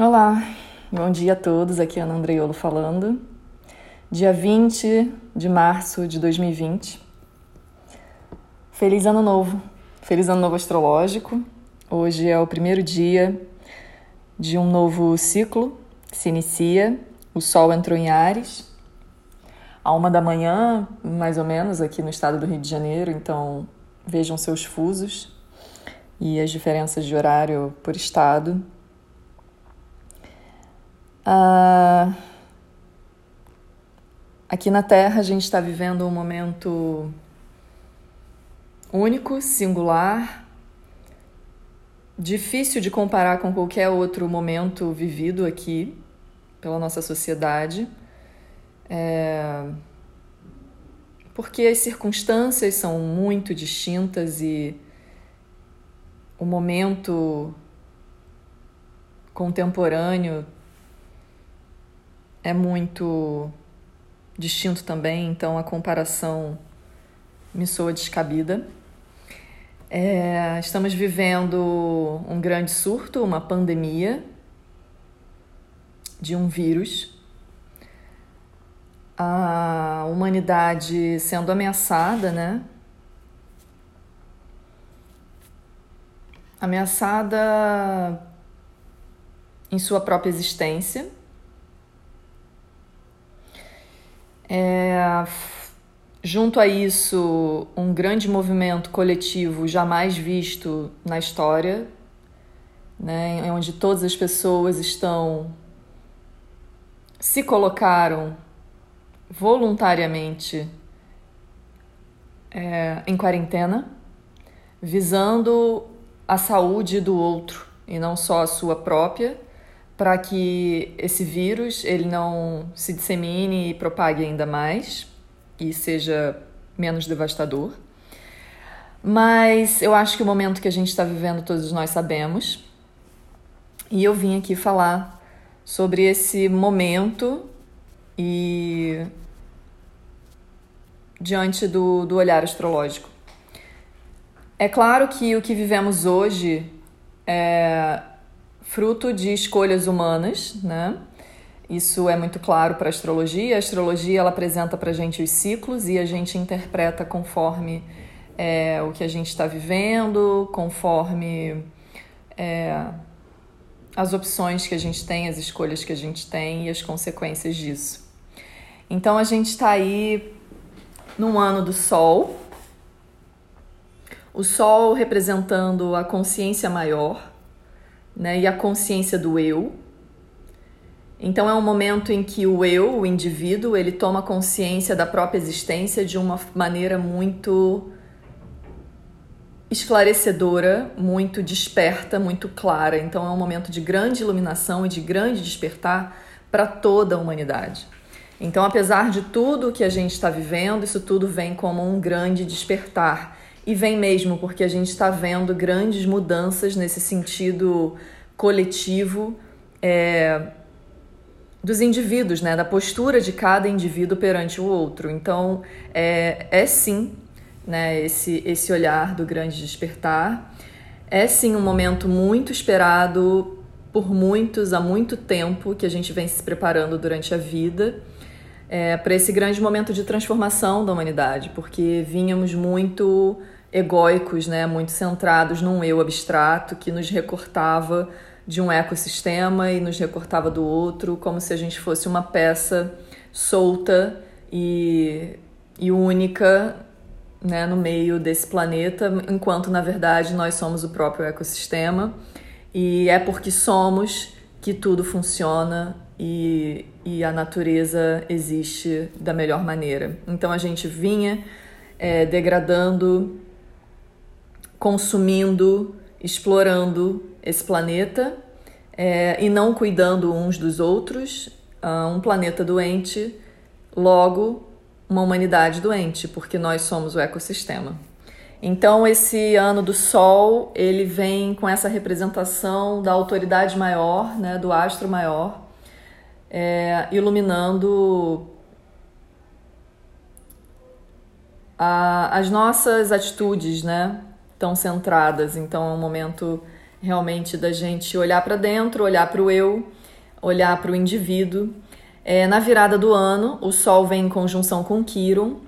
Olá, bom dia a todos. Aqui é Ana Andreiolo falando. Dia 20 de março de 2020. Feliz Ano Novo, feliz Ano Novo Astrológico. Hoje é o primeiro dia de um novo ciclo se inicia. O Sol entrou em Ares, a uma da manhã, mais ou menos, aqui no estado do Rio de Janeiro, então vejam seus fusos e as diferenças de horário por estado. Ah, aqui na Terra a gente está vivendo um momento único, singular, difícil de comparar com qualquer outro momento vivido aqui pela nossa sociedade. É... Porque as circunstâncias são muito distintas e o momento contemporâneo é muito distinto também, então a comparação me soa descabida. É, estamos vivendo um grande surto, uma pandemia de um vírus. A humanidade sendo ameaçada, né? Ameaçada em sua própria existência É, junto a isso, um grande movimento coletivo jamais visto na história, né, onde todas as pessoas estão se colocaram voluntariamente é, em quarentena, visando a saúde do outro e não só a sua própria para que esse vírus ele não se dissemine e propague ainda mais e seja menos devastador. Mas eu acho que o momento que a gente está vivendo todos nós sabemos. E eu vim aqui falar sobre esse momento e diante do, do olhar astrológico. É claro que o que vivemos hoje é, fruto de escolhas humanas, né? Isso é muito claro para a astrologia. A astrologia ela apresenta para a gente os ciclos e a gente interpreta conforme é, o que a gente está vivendo, conforme é, as opções que a gente tem, as escolhas que a gente tem e as consequências disso. Então a gente está aí num ano do Sol, o Sol representando a consciência maior né, e a consciência do eu. Então é um momento em que o eu, o indivíduo, ele toma consciência da própria existência de uma maneira muito esclarecedora, muito desperta, muito clara. Então é um momento de grande iluminação e de grande despertar para toda a humanidade. Então, apesar de tudo que a gente está vivendo, isso tudo vem como um grande despertar e vem mesmo porque a gente está vendo grandes mudanças nesse sentido coletivo é, dos indivíduos, né? da postura de cada indivíduo perante o outro. Então, é, é sim né? esse, esse olhar do grande despertar. É sim um momento muito esperado por muitos há muito tempo que a gente vem se preparando durante a vida é, para esse grande momento de transformação da humanidade, porque vínhamos muito egóicos, né, muito centrados num eu abstrato que nos recortava de um ecossistema e nos recortava do outro, como se a gente fosse uma peça solta e, e única né, no meio desse planeta, enquanto na verdade nós somos o próprio ecossistema e é porque somos que tudo funciona e, e a natureza existe da melhor maneira. Então a gente vinha é, degradando consumindo, explorando esse planeta é, e não cuidando uns dos outros, uh, um planeta doente, logo uma humanidade doente, porque nós somos o ecossistema. Então esse ano do Sol ele vem com essa representação da autoridade maior, né, do astro maior, é, iluminando a, as nossas atitudes, né, tão centradas. Então é um momento realmente da gente olhar para dentro, olhar para o eu, olhar para o indivíduo. É, na virada do ano, o Sol vem em conjunção com Quiron,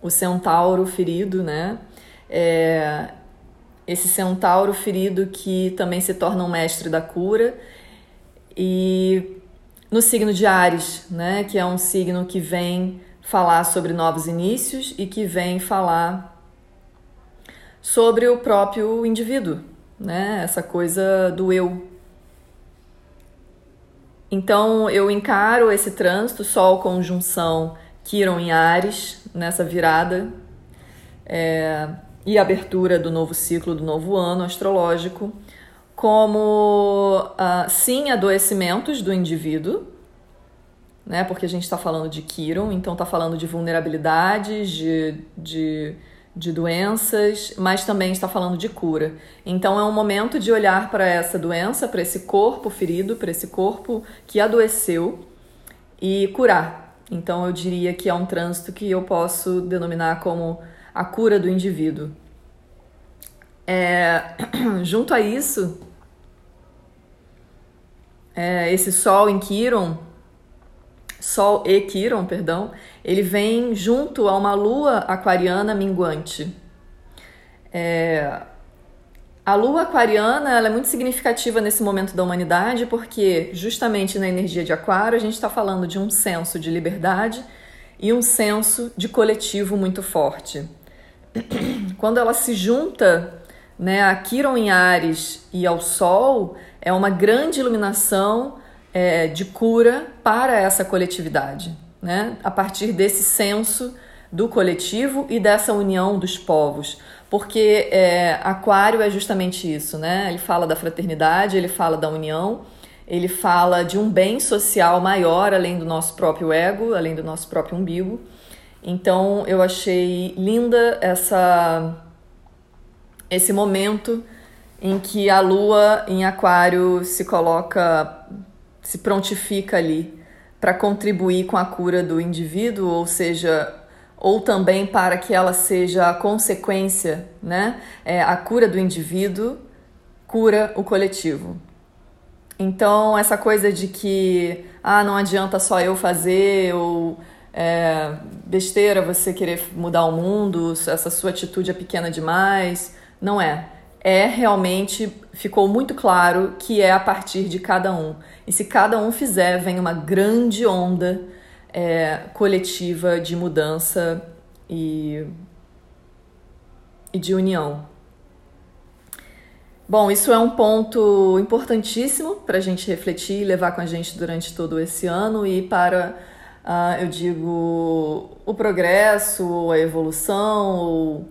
o centauro ferido, né? É, esse centauro ferido que também se torna um mestre da cura. E no signo de Ares, né? Que é um signo que vem falar sobre novos inícios e que vem falar sobre o próprio indivíduo, né? Essa coisa do eu. Então eu encaro esse trânsito, Sol conjunção Quiron em Ares, nessa virada é, e abertura do novo ciclo, do novo ano astrológico, como uh, sim adoecimentos do indivíduo, né? Porque a gente está falando de Kiron, então está falando de vulnerabilidades, de, de, de doenças, mas também está falando de cura. Então é um momento de olhar para essa doença, para esse corpo ferido, para esse corpo que adoeceu e curar. Então eu diria que é um trânsito que eu posso denominar como a cura do indivíduo. É, junto a isso, é, esse Sol em Quiron Sol e Quiron, perdão, ele vem junto a uma lua aquariana minguante. É, a lua aquariana ela é muito significativa nesse momento da humanidade porque, justamente na energia de Aquário, a gente está falando de um senso de liberdade e um senso de coletivo muito forte. Quando ela se junta né, a Quiron em Ares e ao Sol, é uma grande iluminação é, de cura para essa coletividade, né? a partir desse senso do coletivo e dessa união dos povos. Porque é, Aquário é justamente isso, né? Ele fala da fraternidade, ele fala da união, ele fala de um bem social maior além do nosso próprio ego, além do nosso próprio umbigo. Então eu achei linda essa esse momento em que a lua em Aquário se coloca se prontifica ali para contribuir com a cura do indivíduo, ou seja, ou também para que ela seja a consequência, né? É, a cura do indivíduo cura o coletivo. Então, essa coisa de que ah, não adianta só eu fazer, ou é, besteira você querer mudar o mundo, essa sua atitude é pequena demais, não é é realmente ficou muito claro que é a partir de cada um. E se cada um fizer, vem uma grande onda é, coletiva de mudança e, e de união. Bom, isso é um ponto importantíssimo para a gente refletir e levar com a gente durante todo esse ano e para, uh, eu digo, o progresso, a evolução, ou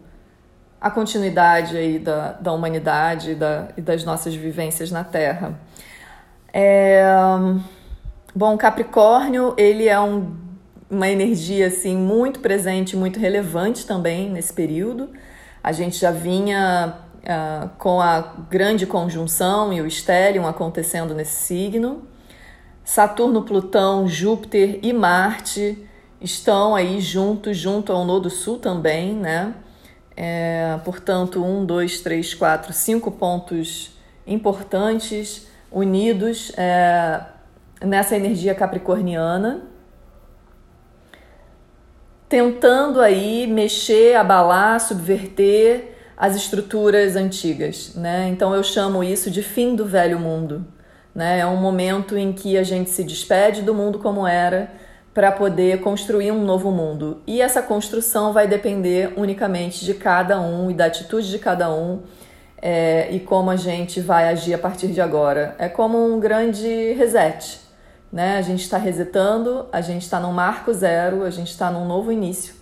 a continuidade aí da, da humanidade da, e das nossas vivências na Terra. É, bom, Capricórnio, ele é um, uma energia assim muito presente, muito relevante também nesse período. A gente já vinha uh, com a grande conjunção e o estélio acontecendo nesse signo. Saturno, Plutão, Júpiter e Marte estão aí juntos, junto ao Nodo Sul também, né? É, portanto, um, dois, três, quatro, cinco pontos importantes unidos é, nessa energia capricorniana, tentando aí mexer, abalar, subverter as estruturas antigas, né? Então eu chamo isso de fim do velho mundo, né? É um momento em que a gente se despede do mundo como era para poder construir um novo mundo. E essa construção vai depender unicamente de cada um e da atitude de cada um é, e como a gente vai agir a partir de agora. É como um grande reset. Né? A gente está resetando, a gente está num marco zero, a gente está num novo início.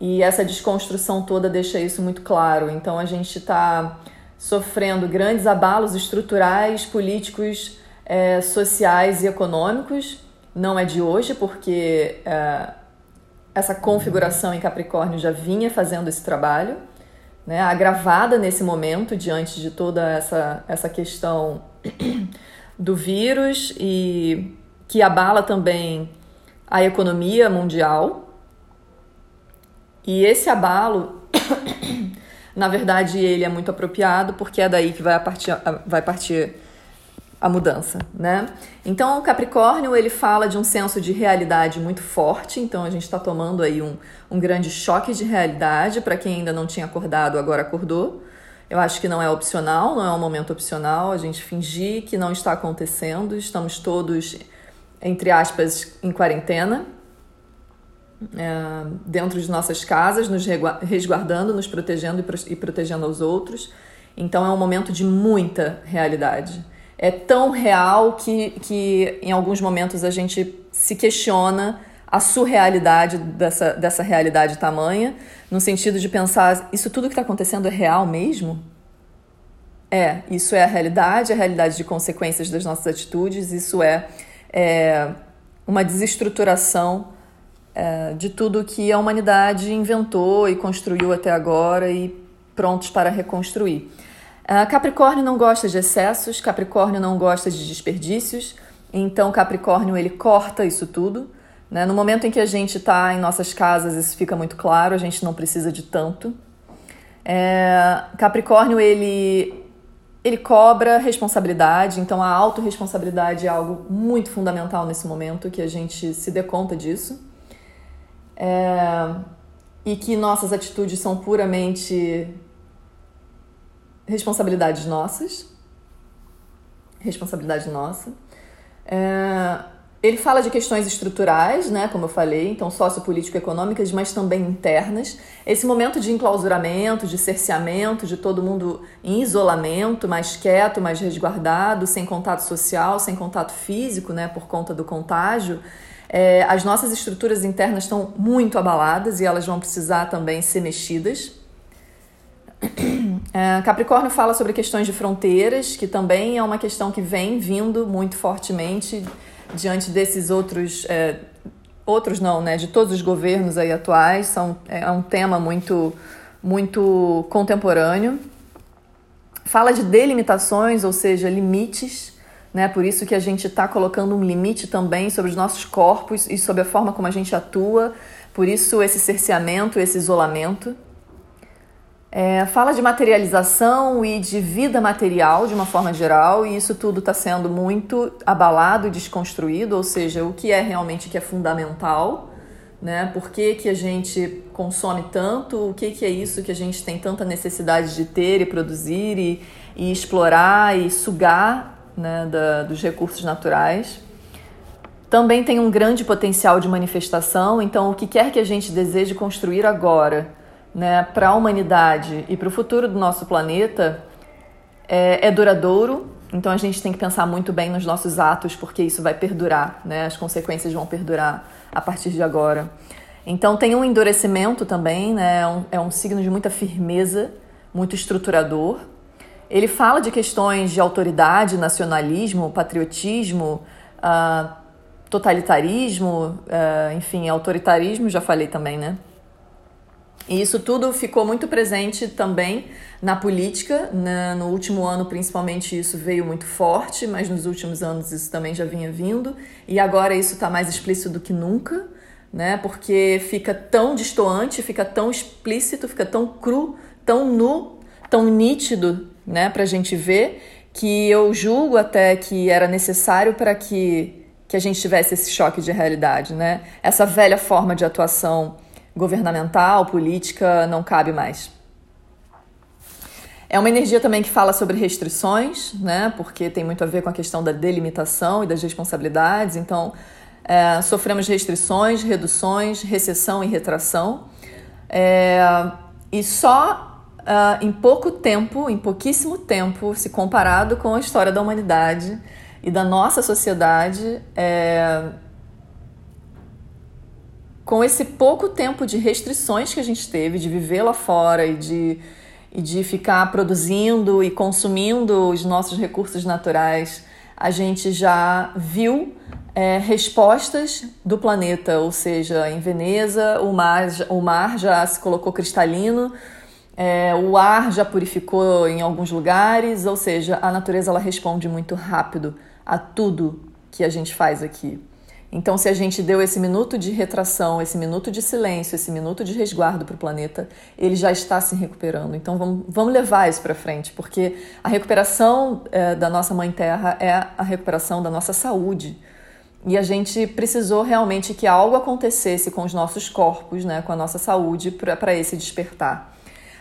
E essa desconstrução toda deixa isso muito claro. Então a gente está sofrendo grandes abalos estruturais, políticos, é, sociais e econômicos não é de hoje, porque é, essa configuração em Capricórnio já vinha fazendo esse trabalho, né, agravada nesse momento, diante de toda essa, essa questão do vírus e que abala também a economia mundial. E esse abalo na verdade ele é muito apropriado porque é daí que vai partir, vai partir a mudança, né? Então, o Capricórnio ele fala de um senso de realidade muito forte. Então, a gente está tomando aí um, um grande choque de realidade para quem ainda não tinha acordado, agora acordou. Eu acho que não é opcional, não é um momento opcional a gente fingir que não está acontecendo. Estamos todos, entre aspas, em quarentena, é, dentro de nossas casas, nos resguardando, nos protegendo e protegendo aos outros. Então é um momento de muita realidade. É tão real que, que em alguns momentos a gente se questiona a surrealidade dessa, dessa realidade tamanha, no sentido de pensar: isso tudo que está acontecendo é real mesmo? É, isso é a realidade, a realidade de consequências das nossas atitudes, isso é, é uma desestruturação é, de tudo que a humanidade inventou e construiu até agora e prontos para reconstruir. Uh, Capricórnio não gosta de excessos, Capricórnio não gosta de desperdícios, então Capricórnio ele corta isso tudo. Né? No momento em que a gente está em nossas casas, isso fica muito claro, a gente não precisa de tanto. É, Capricórnio ele, ele cobra responsabilidade, então a autorresponsabilidade é algo muito fundamental nesse momento, que a gente se dê conta disso é, e que nossas atitudes são puramente responsabilidades nossas, responsabilidade nossa. É, ele fala de questões estruturais, né, como eu falei, então sociopolítico-econômicas, mas também internas. Esse momento de enclausuramento, de cerceamento, de todo mundo em isolamento, mais quieto, mais resguardado, sem contato social, sem contato físico, né, por conta do contágio, é, as nossas estruturas internas estão muito abaladas e elas vão precisar também ser mexidas. É, Capricórnio fala sobre questões de fronteiras, que também é uma questão que vem vindo muito fortemente diante desses outros. É, outros não, né? De todos os governos aí atuais. São, é um tema muito, muito contemporâneo. Fala de delimitações, ou seja, limites né? Por isso que a gente está colocando um limite também sobre os nossos corpos e sobre a forma como a gente atua. Por isso esse cerceamento, esse isolamento. É, fala de materialização e de vida material de uma forma geral, e isso tudo está sendo muito abalado e desconstruído, ou seja, o que é realmente que é fundamental, né? Por que, que a gente consome tanto, o que, que é isso que a gente tem tanta necessidade de ter e produzir e, e explorar e sugar né, da, dos recursos naturais. Também tem um grande potencial de manifestação, então o que quer que a gente deseje construir agora né, para a humanidade e para o futuro do nosso planeta é, é, duradouro, então a gente tem que pensar muito bem nos nossos atos, porque isso vai perdurar, né, as consequências vão perdurar a partir de agora. Então tem um endurecimento também, né, é um, é um signo de muita firmeza, muito estruturador. Ele fala de questões de autoridade, nacionalismo, patriotismo, uh, totalitarismo, uh, enfim, autoritarismo, já falei também, né? E isso tudo ficou muito presente também na política. Né? No último ano, principalmente, isso veio muito forte, mas nos últimos anos isso também já vinha vindo. E agora isso está mais explícito do que nunca, né? porque fica tão distoante, fica tão explícito, fica tão cru, tão nu, tão nítido né, para a gente ver, que eu julgo até que era necessário para que, que a gente tivesse esse choque de realidade. Né? Essa velha forma de atuação governamental, política, não cabe mais. É uma energia também que fala sobre restrições, né? Porque tem muito a ver com a questão da delimitação e das responsabilidades. Então, é, sofremos restrições, reduções, recessão e retração. É, e só uh, em pouco tempo, em pouquíssimo tempo, se comparado com a história da humanidade e da nossa sociedade, é... com esse pouco tempo de restrições que a gente teve, de viver lá fora e de, e de ficar produzindo e consumindo os nossos recursos naturais, a gente já viu é, respostas do planeta, ou seja, em Veneza o mar, o mar já se colocou cristalino, é, o ar já purificou em alguns lugares, ou seja, a natureza ela responde muito rápido a tudo que a gente faz aqui. Então, se a gente deu esse minuto de retração, esse minuto de silêncio, esse minuto de resguardo para o planeta, ele já está se recuperando. Então, vamos, vamos levar isso para frente, porque a recuperação é, da nossa Mãe Terra é a recuperação da nossa saúde. E a gente precisou realmente que algo acontecesse com os nossos corpos, né, com a nossa saúde, para esse despertar.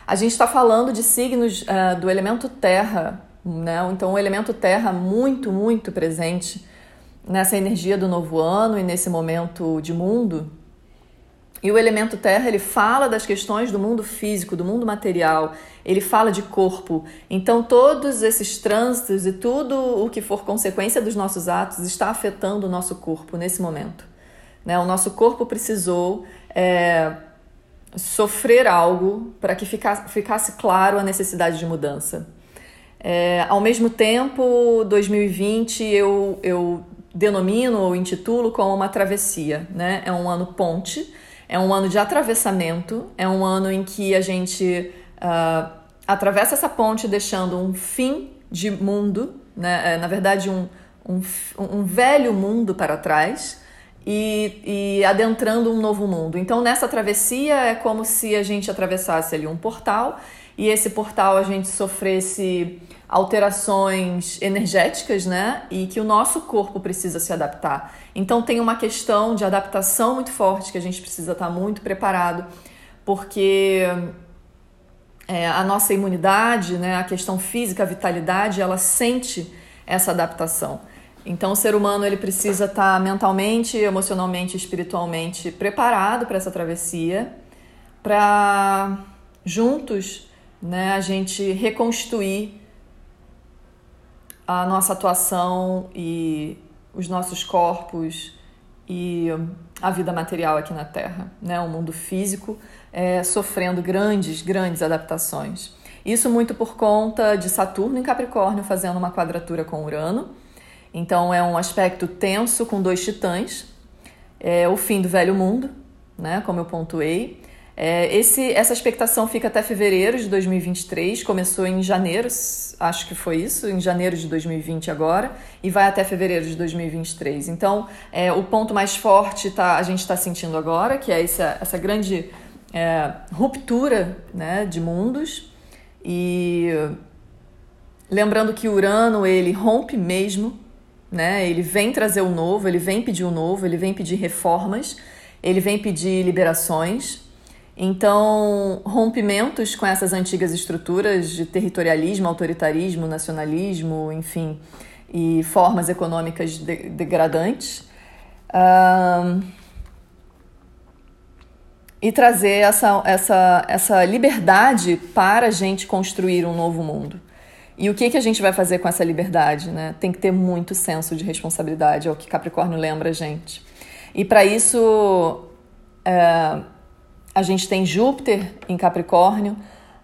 A gente está falando de signos uh, do elemento terra, né? então o elemento terra muito, muito presente nessa energia do novo ano e nesse momento de mundo. E o elemento terra, ele fala das questões do mundo físico, do mundo material, ele fala de corpo. Então, todos esses trânsitos e tudo o que for consequência dos nossos atos está afetando o nosso corpo nesse momento. Né? O nosso corpo precisou é, sofrer algo para que ficasse, ficasse claro a necessidade de mudança. É, ao mesmo tempo, 2020 eu, eu denomino ou intitulo como uma travessia, né? É um ano ponte, é um ano de atravessamento, é um ano em que a gente uh, atravessa essa ponte deixando um fim de mundo, né? É, na verdade, um, um, um velho mundo para trás e, e adentrando um novo mundo. Então, nessa travessia é como se a gente atravessasse ali um portal e esse portal a gente sofresse alterações energéticas, né? E que o nosso corpo precisa se adaptar. Então tem uma questão de adaptação muito forte que a gente precisa estar muito preparado, porque é, a nossa imunidade, né, a questão física, a vitalidade, ela sente essa adaptação. Então o ser humano ele precisa estar mentalmente, emocionalmente, espiritualmente preparado para essa travessia, para juntos, né, a gente reconstruir a nossa atuação e os nossos corpos e a vida material aqui na Terra, né? O mundo físico é, sofrendo grandes, grandes adaptações. Isso muito por conta de Saturno em Capricórnio fazendo uma quadratura com Urano. Então é um aspecto tenso com dois titãs. É o fim do velho mundo, né? Como eu pontuei. É, esse, essa expectação fica até fevereiro de 2023, começou em janeiro, acho que foi isso, em janeiro de 2020 agora, e vai até fevereiro de 2023. Então, é, o ponto mais forte tá, a gente está sentindo agora, que é essa, essa grande é, ruptura né, de mundos, e lembrando que Urano ele rompe mesmo, né, ele vem trazer o novo, ele vem pedir o novo, ele vem pedir reformas, ele vem pedir liberações. Então, rompimentos com essas antigas estruturas de territorialismo, autoritarismo, nacionalismo, enfim, e formas econômicas de degradantes. E trazer essa, essa, essa liberdade para a gente construir um novo mundo. E o que, que a gente vai fazer com essa liberdade? Né? Tem que ter muito senso de responsabilidade, é o que Capricórnio lembra a gente. E para isso, é, a gente tem Júpiter em Capricórnio,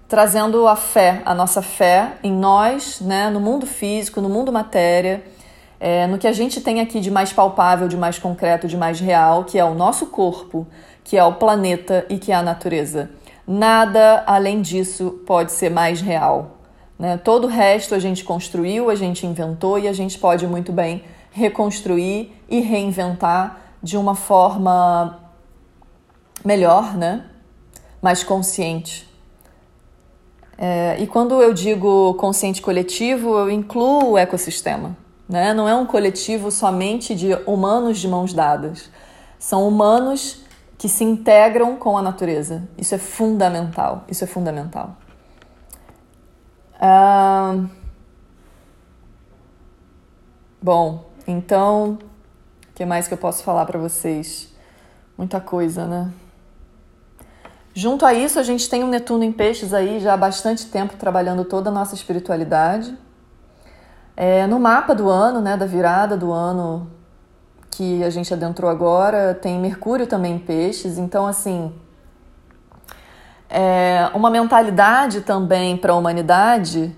trazendo a fé, a nossa fé em nós, né, no mundo físico, no mundo matéria, é, no que a gente tem aqui de mais palpável, de mais concreto, de mais real, que é o nosso corpo, que é o planeta e que é a natureza. Nada além disso pode ser mais real. Né? Todo o resto a gente construiu, a gente inventou e a gente pode muito bem reconstruir e reinventar de uma forma melhor, né? mais consciente. É, e quando eu digo consciente coletivo, eu incluo o ecossistema. Né? Não é um coletivo somente de humanos de mãos dadas. São humanos que se integram com a natureza. Isso é fundamental. Isso é fundamental. Ah, bom, então, o que mais que eu posso falar para vocês? Muita coisa, né? Junto a isso, a gente tem um Netuno em Peixes aí já há bastante tempo trabalhando toda a nossa espiritualidade. É, no mapa do ano, né, da virada do ano que a gente adentrou agora, tem Mercúrio também em Peixes, então assim é uma mentalidade também para a humanidade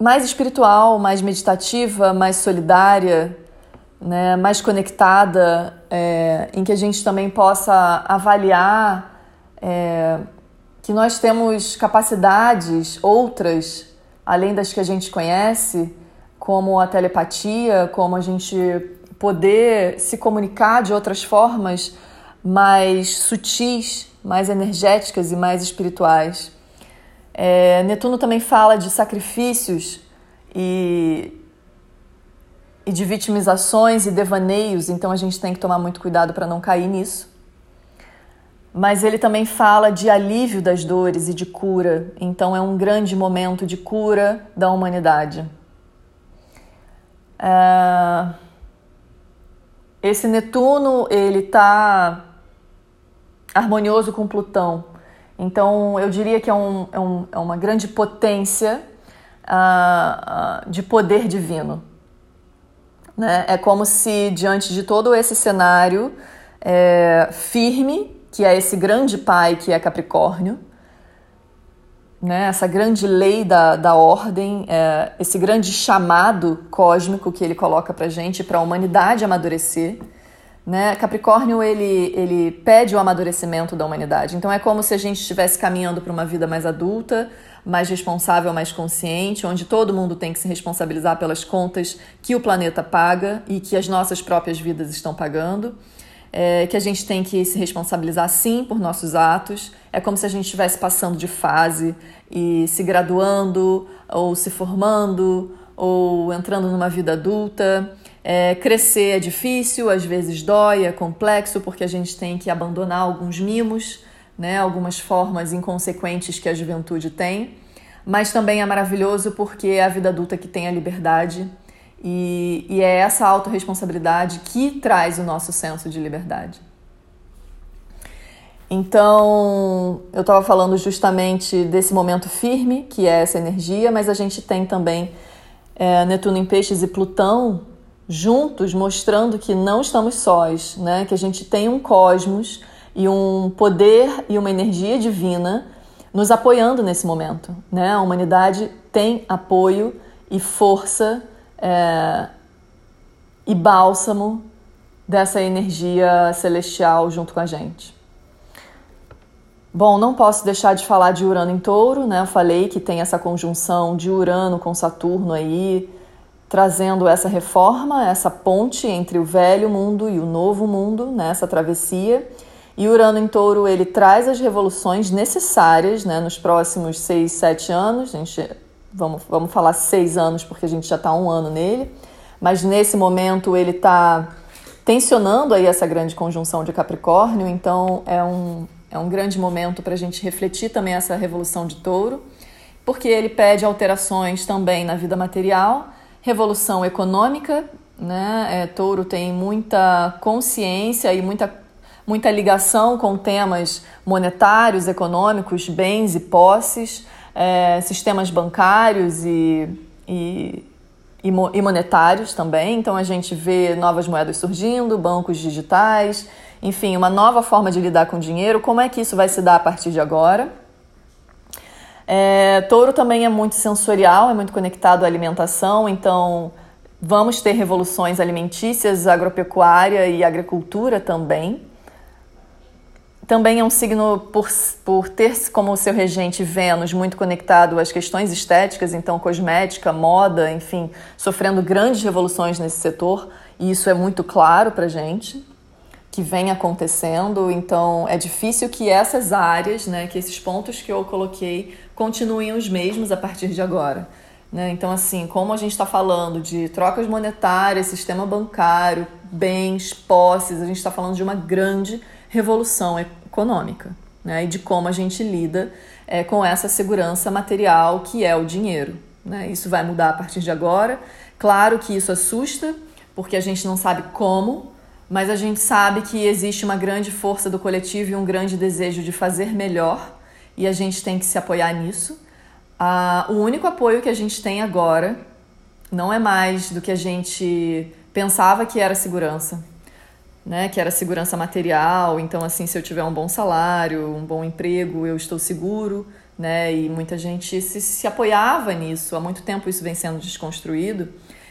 mais espiritual, mais meditativa, mais solidária, né, mais conectada, é, em que a gente também possa avaliar é, que nós temos capacidades outras, além das que a gente conhece, como a telepatia, como a gente poder se comunicar de outras formas mais sutis, mais energéticas e mais espirituais. É, Netuno também fala de sacrifícios e, e de vitimizações e devaneios, então a gente tem que tomar muito cuidado para não cair nisso. Mas ele também fala de alívio das dores e de cura, então é um grande momento de cura da humanidade. É... Esse Netuno ele está harmonioso com Plutão, então eu diria que é, um, é, um, é uma grande potência uh, de poder divino. Né? É como se diante de todo esse cenário é, firme, que é esse grande pai que é Capricórnio, né, essa grande lei da, da ordem, é, esse grande chamado cósmico que ele coloca para gente, para a humanidade amadurecer. Né? Capricórnio ele, ele pede o amadurecimento da humanidade. Então é como se a gente estivesse caminhando para uma vida mais adulta, mais responsável, mais consciente, onde todo mundo tem que se responsabilizar pelas contas que o planeta paga e que as nossas próprias vidas estão pagando é, que a gente tem que se responsabilizar sim por nossos atos. É como se a gente estivesse passando de fase e se graduando, ou se formando, ou entrando numa vida adulta. É, crescer é difícil, às vezes dói, é complexo, porque a gente tem que abandonar alguns mimos, né, algumas formas inconsequentes que a juventude tem. Mas também é maravilhoso porque é a vida adulta que tem a liberdade e, e é essa autorresponsabilidade que traz o nosso senso de liberdade. Então, eu estava falando justamente desse momento firme, que é essa energia, mas a gente tem também é, Netuno em Peixes e Plutão juntos, mostrando que não estamos sós, né? que a gente tem um cosmos e um poder e uma energia divina nos apoiando nesse momento. Né? A humanidade tem apoio e força é, e bálsamo dessa energia celestial junto com a gente. Bom, não posso deixar de falar de Urano em Touro, né? Eu falei que tem essa conjunção de Urano com Saturno aí, trazendo essa reforma, essa ponte entre o velho mundo e o novo mundo, né? essa travessia. E Urano em Touro, ele traz as revoluções necessárias né? nos próximos seis, sete anos. A gente vamos, vamos falar seis anos, porque a gente já está um ano nele, mas nesse momento ele está tensionando aí essa grande conjunção de Capricórnio, então é um, é um grande momento para a gente refletir também essa revolução de touro, porque ele pede alterações também na vida material, revolução econômica, né? É, touro tem muita consciência e muita, muita ligação com temas monetários, econômicos, bens e posses é, sistemas bancários e, e, e monetários também. Então a gente vê novas moedas surgindo, bancos digitais, enfim, uma nova forma de lidar com dinheiro. Como é que isso vai se dar a partir de agora? É, touro também é muito sensorial, é muito conectado à alimentação, então vamos ter revoluções alimentícias, agropecuária e agricultura também também é um signo, por, por ter como seu regente Vênus muito conectado às questões estéticas, então cosmética, moda, enfim, sofrendo grandes revoluções nesse setor, e isso é muito claro para gente que vem acontecendo, então é difícil que essas áreas, né, que esses pontos que eu coloquei continuem os mesmos a partir de agora. Né? Então, assim, como a gente está falando de trocas monetárias, sistema bancário, bens, posses, a gente está falando de uma grande revolução econômica né? e de como a gente lida é, com essa segurança material que é o dinheiro. Né? Isso vai mudar a partir de agora. Claro que isso assusta, porque a gente não sabe como, mas a gente sabe que existe uma grande força do coletivo e um grande desejo de fazer melhor, e a gente tem que se apoiar nisso. Ah, o único apoio que a gente tem agora não é mais do que a gente pensava que era segurança né, que era segurança material. Então, assim, se eu tiver um bom salário, um bom emprego, eu estou seguro, né? E muita gente se, se apoiava nisso. Há muito tempo isso vem sendo desconstruído.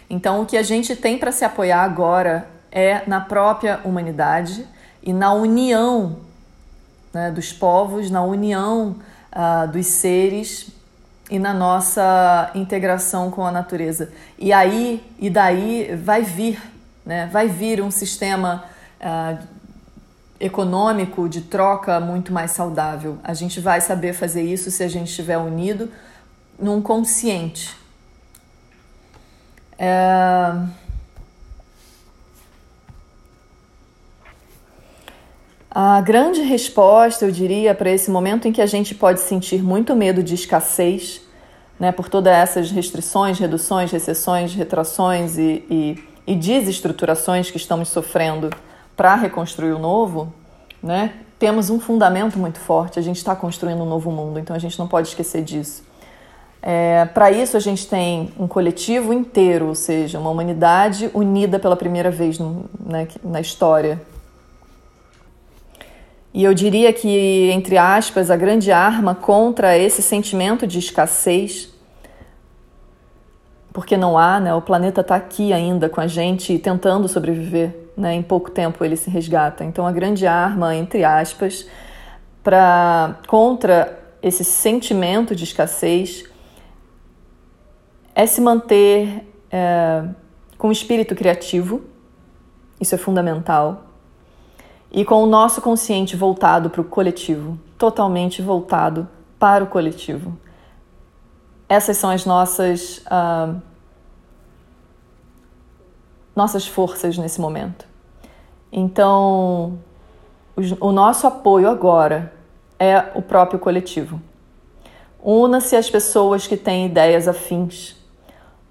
Então, o que a gente tem para se apoiar agora é na própria humanidade e na união né, dos povos, na união uh, dos seres e na nossa integração com a natureza. E aí e daí vai vir Né? Vai vir um sistema uh, econômico de troca muito mais saudável. A gente vai saber fazer isso se a gente estiver unido num consciente. É... A grande resposta, eu diria, para esse momento em que a gente pode sentir muito medo de escassez, né, por todas essas restrições, reduções, recessões, retrações e, e, e desestruturações que estamos sofrendo para reconstruir o novo, né, temos um fundamento muito forte. A gente está construindo um novo mundo, então a gente não pode esquecer disso. É, para isso, a gente tem um coletivo inteiro, ou seja, uma humanidade unida pela primeira vez no, né, na história. E eu diria que, entre aspas, a grande arma contra esse sentimento de escassez, porque não há, né, o planeta está aqui ainda com a gente tentando sobreviver, né, em pouco tempo ele se resgata. Então, a grande arma, entre aspas, para contra esse sentimento de escassez é se manter é, com espírito criativo, isso é fundamental, e com o nosso consciente voltado para o coletivo, totalmente voltado para o coletivo. Essas são as nossas, uh, nossas forças nesse momento. Então, o, nosso apoio agora é o próprio coletivo. Una-se às pessoas que têm ideias afins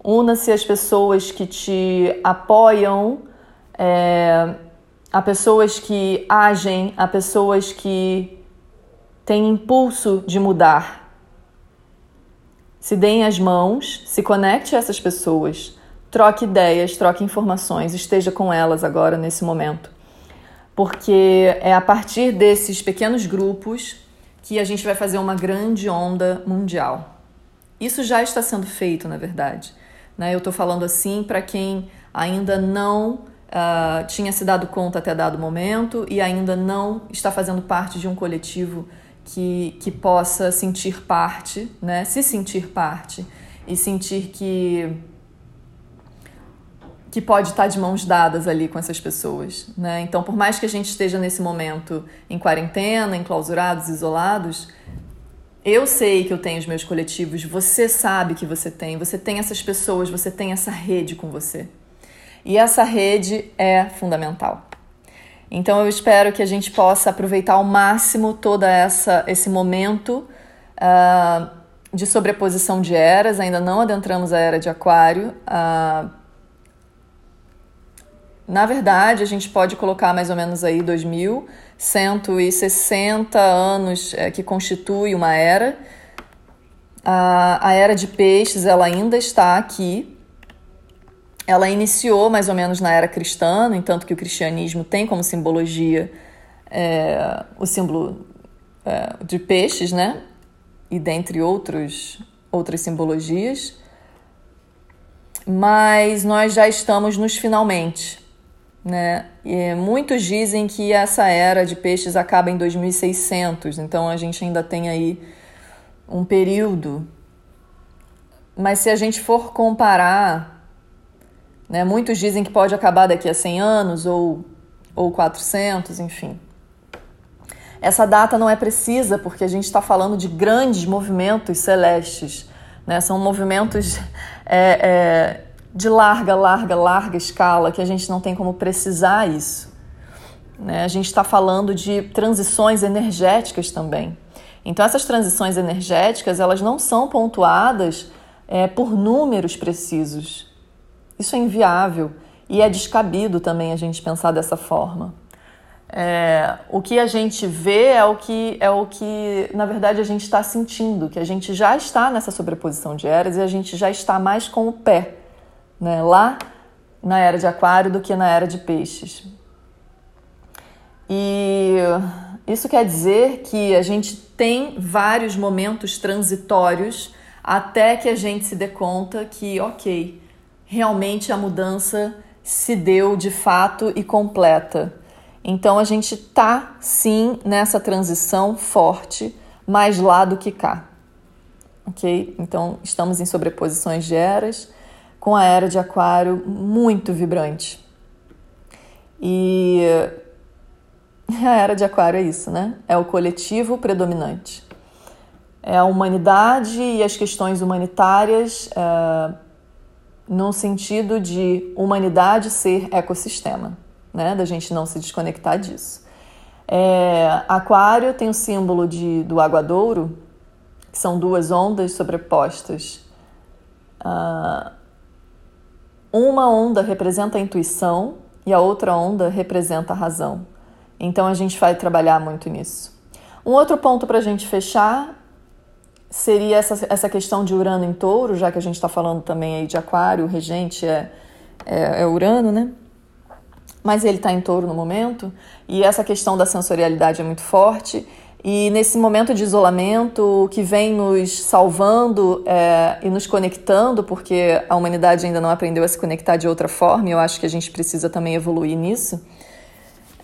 Una-se às pessoas que te apoiam, é, a pessoas que agem, a pessoas que têm impulso de mudar. Se deem as mãos, se conecte a essas pessoas, troque ideias, troque informações, esteja com elas agora nesse momento. Porque é a partir desses pequenos grupos que a gente vai fazer uma grande onda mundial. Isso já está sendo feito, na verdade. Né? Eu estou falando assim para quem ainda não uh, tinha se dado conta até dado momento e ainda não está fazendo parte de um coletivo que, que possa sentir parte, né? se sentir parte e sentir que que pode estar de mãos dadas ali com essas pessoas, né? Então, por mais que a gente esteja nesse momento em quarentena, enclausurados, isolados, eu sei que eu tenho os meus coletivos, você sabe que você tem, você tem essas pessoas, você tem essa rede com você. E essa rede é fundamental. Então eu espero que a gente possa aproveitar ao máximo toda essa esse momento uh, de sobreposição de eras. Ainda não adentramos a era de Aquário. Uh, na verdade, a gente pode colocar mais ou menos aí 2160 anos é, que constitui uma era. A, a era de peixes ela ainda está aqui. Ela iniciou mais ou menos na era cristã, no entanto que o cristianismo tem como simbologia é, o símbolo é, de peixes, né? E dentre outros, outras simbologias. Mas nós já estamos nos finalmente né? E muitos dizem que essa era de peixes acaba em 2600, então a gente ainda tem aí um período. Mas se a gente for comparar, né, muitos dizem que pode acabar daqui a 100 anos ou, ou 400, enfim. Essa data não é precisa porque a gente está falando de grandes movimentos celestes, né? são movimentos é, é, de larga, larga, larga escala que a gente não tem como precisar isso. Né? A gente está falando de transições energéticas também. Então essas transições energéticas elas não são pontuadas é, por números precisos. Isso é inviável e é descabido também a gente pensar dessa forma. É, o que a gente vê é o que é o que na verdade a gente está sentindo, que a gente já está nessa sobreposição de eras e a gente já está mais com o pé né, lá na era de Aquário do que na era de Peixes. E isso quer dizer que a gente tem vários momentos transitórios até que a gente se dê conta que, ok, realmente a mudança se deu de fato e completa. Então a gente tá sim nessa transição forte, mais lá do que cá. Ok? Então estamos em sobreposições de eras com a era de Aquário muito vibrante. E a era de Aquário é isso, né? É o coletivo predominante. É a humanidade e as questões humanitárias é, no sentido de humanidade ser ecossistema, né? Da gente não se desconectar disso. É, aquário tem o símbolo de, do aguadouro, que são duas ondas sobrepostas. Uh, uma onda representa a intuição e a outra onda representa a razão. Então a gente vai trabalhar muito nisso. Um outro ponto para a gente fechar seria essa, essa questão de Urano em touro, já que a gente está falando também aí de Aquário, o regente é, é, é Urano, né? Mas ele está em touro no momento, e essa questão da sensorialidade é muito forte. E nesse momento de isolamento, que vem nos salvando é, e nos conectando, porque a humanidade ainda não aprendeu a se conectar de outra forma, e eu acho que a gente precisa também evoluir nisso,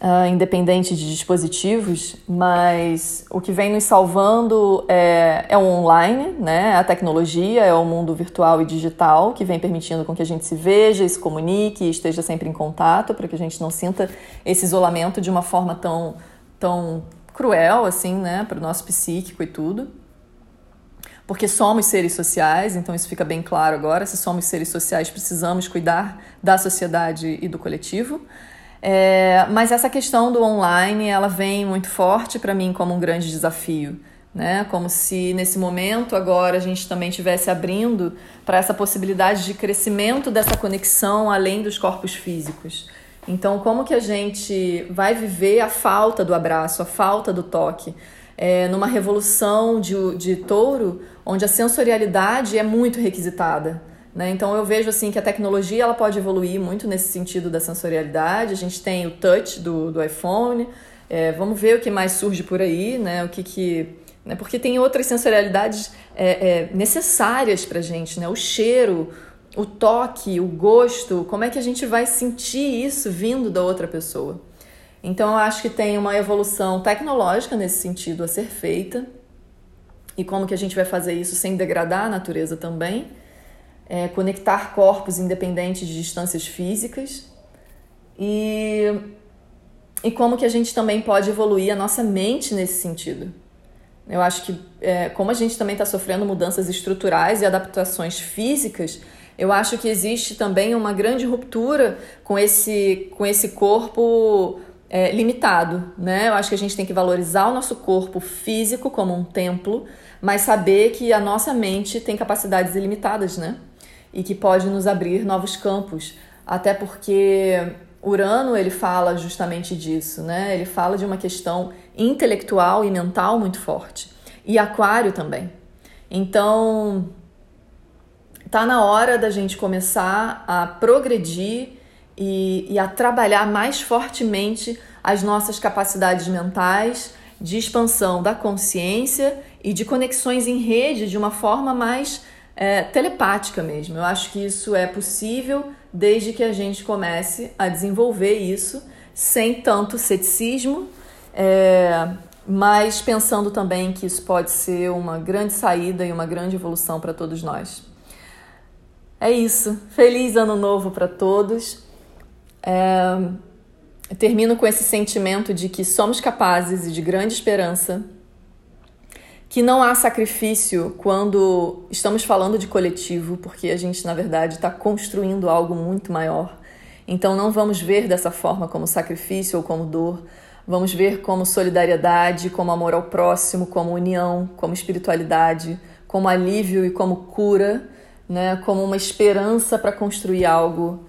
uh, independente de dispositivos, mas o que vem nos salvando é, é o online, né? a tecnologia, é o mundo virtual e digital, que vem permitindo com que a gente se veja se comunique esteja sempre em contato, para que a gente não sinta esse isolamento de uma forma tão, tão cruel, assim, né, para o nosso psíquico e tudo. Porque somos seres sociais, então isso fica bem claro agora. Se somos seres sociais, precisamos cuidar da sociedade e do coletivo. É, mas essa questão do online, ela vem muito forte para mim como um grande desafio. Né? Como se nesse momento agora a gente também estivesse abrindo para essa possibilidade de crescimento dessa conexão além dos corpos físicos. Então, como que a gente vai viver a falta do abraço, a falta do toque? É, numa revolução de, de touro, onde a sensorialidade é muito requisitada. Né? Então, eu vejo assim que a tecnologia ela pode evoluir muito nesse sentido da sensorialidade. A gente tem o touch do, do iPhone. É, vamos ver o que mais surge por aí, né? O que que né? porque tem outras sensorialidades é, é necessárias para gente, né? O cheiro, o toque, o gosto, como é que a gente vai sentir isso vindo da outra pessoa. Então eu acho que tem uma evolução tecnológica nesse sentido a ser feita. E como que a gente vai fazer isso sem degradar a natureza também? É, conectar corpos independentes de distâncias físicas. E, e como que a gente também pode evoluir a nossa mente nesse sentido. Eu acho que é, como a gente também está sofrendo mudanças estruturais e adaptações físicas, eu acho que existe também uma grande ruptura com esse, com esse corpo é, limitado, né? Eu acho que a gente tem que valorizar o nosso corpo físico como um templo, mas saber que a nossa mente tem capacidades ilimitadas, né? E que pode nos abrir novos campos, até porque Urano ele fala justamente disso, né? Ele fala de uma questão intelectual e mental muito forte. E Aquário também. Então, Tá na hora da gente começar a progredir e, e a trabalhar mais fortemente as nossas capacidades mentais de expansão da consciência e de conexões em rede de uma forma mais é, telepática mesmo. Eu acho que isso é possível desde que a gente comece a desenvolver isso sem tanto ceticismo, é, mas pensando também que isso pode ser uma grande saída e uma grande evolução para todos nós. É isso. Feliz ano novo para todos. É... Termino com esse sentimento de que somos capazes e de grande esperança, que não há sacrifício quando estamos falando de coletivo, porque a gente, na verdade, está construindo algo muito maior. Então, não vamos ver dessa forma como sacrifício ou como dor. Vamos ver como solidariedade, como amor ao próximo, como união, como espiritualidade, como alívio e como cura né, como uma esperança para construir algo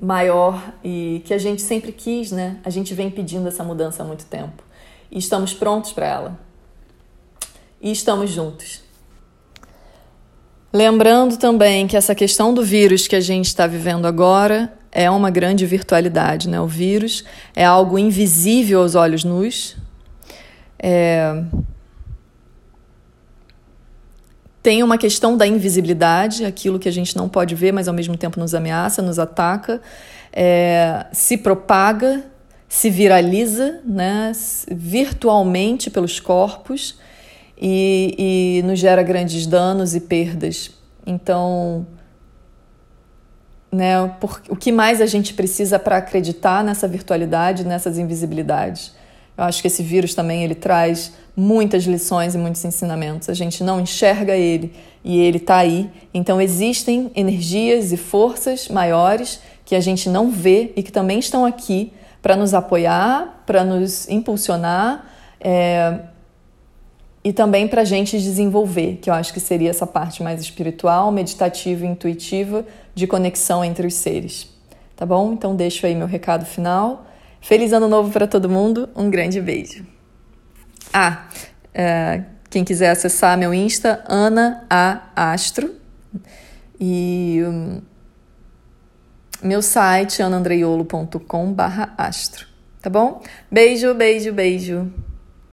maior e que a gente sempre quis, né? A gente vem pedindo essa mudança há muito tempo e estamos prontos para ela. E estamos juntos. Lembrando também que essa questão do vírus que a gente está vivendo agora é uma grande virtualidade, né? O vírus é algo invisível aos olhos nus. É, tem uma questão da invisibilidade, aquilo que a gente não pode ver, mas ao mesmo tempo nos ameaça, nos ataca, é, se propaga, se viraliza né, virtualmente pelos corpos e, e nos gera grandes danos e perdas. Então, né, por, o que mais a gente precisa para acreditar nessa virtualidade, nessas invisibilidades. Eu acho que esse vírus também ele traz muitas lições e muitos ensinamentos. A gente não enxerga ele e ele está aí. Então existem energias e forças maiores que a gente não vê e que também estão aqui para nos apoiar, para nos impulsionar é, e também para a gente desenvolver, que eu acho que seria essa parte mais espiritual, meditativa e intuitiva de conexão entre os seres. Tá bom? Então deixo aí meu recado final. Feliz ano novo para todo mundo, um grande beijo. Ah, é, quem quiser acessar meu Insta, Ana A Astro. E um, meu site, anaandreiolo.com/astro. Tá bom? Beijo, beijo, beijo.